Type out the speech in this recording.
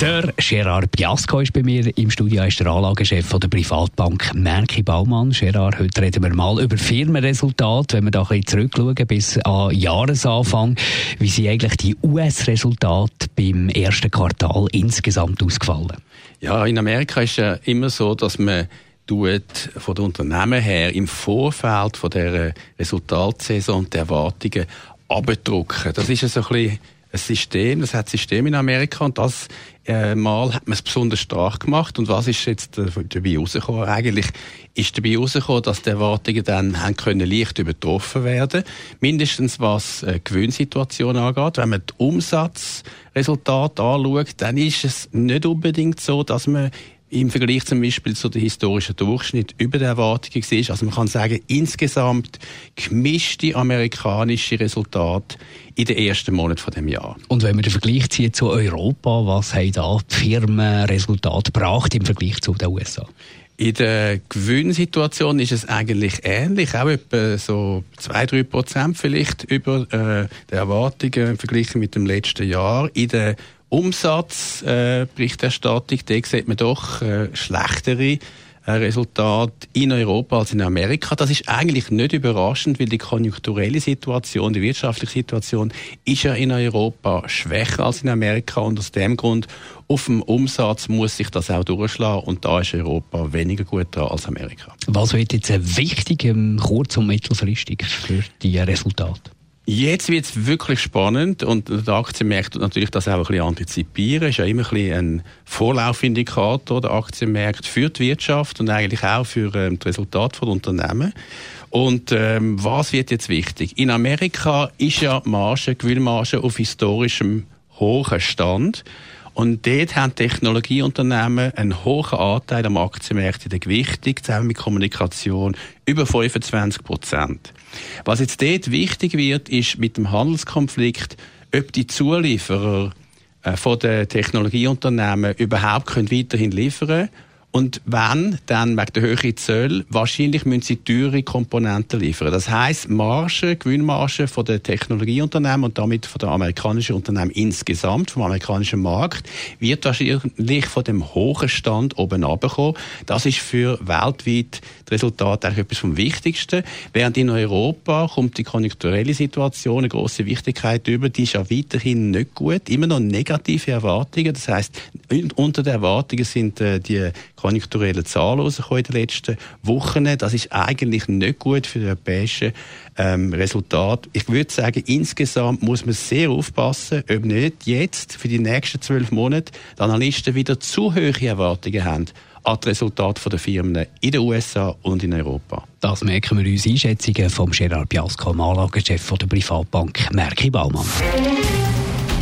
der Gerard Biasco ist bei mir im Studio, ist der Anlagechef von der Privatbank Merki Baumann. Gerard, heute reden wir mal über Firmenresultate, wenn wir da ein bisschen zurückschauen bis an Jahresanfang. Wie sind eigentlich die US-Resultate beim ersten Quartal insgesamt ausgefallen? Ja, in Amerika ist ja immer so, dass man tut von den Unternehmen her im Vorfeld von der Resultatsaison die Erwartungen abdrucken. Das ist ja so ein bisschen ein System, das hat System in Amerika und das äh, Mal hat man es besonders stark gemacht. Und was ist jetzt äh, dabei rausgekommen? Eigentlich ist dabei rausgekommen, dass die Erwartungen dann haben können leicht übertroffen werden. Mindestens was äh, Gewinnsituation angeht. Wenn man die Umsatzresultate anschaut, dann ist es nicht unbedingt so, dass man im Vergleich zum Beispiel zu der historischen Durchschnitt über der Erwartungen war. Also man kann sagen, insgesamt gemischte amerikanische Resultate in den ersten Monaten von dem Jahr. Und wenn man den Vergleich zieht zu Europa, was haben da die Firmen Resultate gebracht im Vergleich zu den USA? In der Gewinnsituation ist es eigentlich ähnlich, auch etwa so 2-3 Prozent vielleicht über äh, die Erwartungen im Vergleich mit dem letzten Jahr. In der Umsatzberichterstattung, äh, da sieht man doch äh, schlechtere äh, Resultate in Europa als in Amerika. Das ist eigentlich nicht überraschend, weil die konjunkturelle Situation, die wirtschaftliche Situation ist ja in Europa schwächer als in Amerika und aus dem Grund auf dem Umsatz muss sich das auch durchschlagen und da ist Europa weniger gut dran als Amerika. Was wird jetzt wichtig kurz- und mittelfristig für die Resultate? Jetzt wird es wirklich spannend und der Aktienmarkt natürlich das auch ein bisschen antizipieren. Ist ja immer ein, bisschen ein Vorlaufindikator der Aktienmarkt für die Wirtschaft und eigentlich auch für ähm, das Resultat von Unternehmen. Und ähm, was wird jetzt wichtig? In Amerika ist ja Marge, Gewinnmarge auf historischem hohen Stand. Und dort haben Technologieunternehmen einen hohen Anteil am Aktienmarkt in der Gewichtung, zusammen mit Kommunikation, über 25 Prozent. Was jetzt dort wichtig wird, ist mit dem Handelskonflikt, ob die Zulieferer äh, von den Technologieunternehmen überhaupt können weiterhin liefern können und wenn, dann wegen der höheren Zölle, wahrscheinlich müssen sie teure Komponenten liefern. Das heißt, Marge, Gewinnmarge von den Technologieunternehmen und damit von den amerikanischen Unternehmen insgesamt, vom amerikanischen Markt, wird wahrscheinlich von dem hohen Stand oben abkommen. Das ist für weltweit das Resultat eigentlich etwas vom Wichtigsten. Während in Europa kommt die konjunkturelle Situation eine große Wichtigkeit über. Die ist ja weiterhin nicht gut. Immer noch negative Erwartungen. Das heißt, unter den Erwartungen sind äh, die konjunkturellen Zahlen in den letzten Wochen. Das ist eigentlich nicht gut für die europäischen ähm, Resultate. Ich würde sagen, insgesamt muss man sehr aufpassen, ob nicht jetzt für die nächsten zwölf Monate die Analysten wieder zu hohe Erwartungen haben an die Resultate der Firmen in den USA und in Europa. Das merken wir uns Einschätzungen vom Gerard Biasco, Anlagechef der Privatbank Merki Baumann.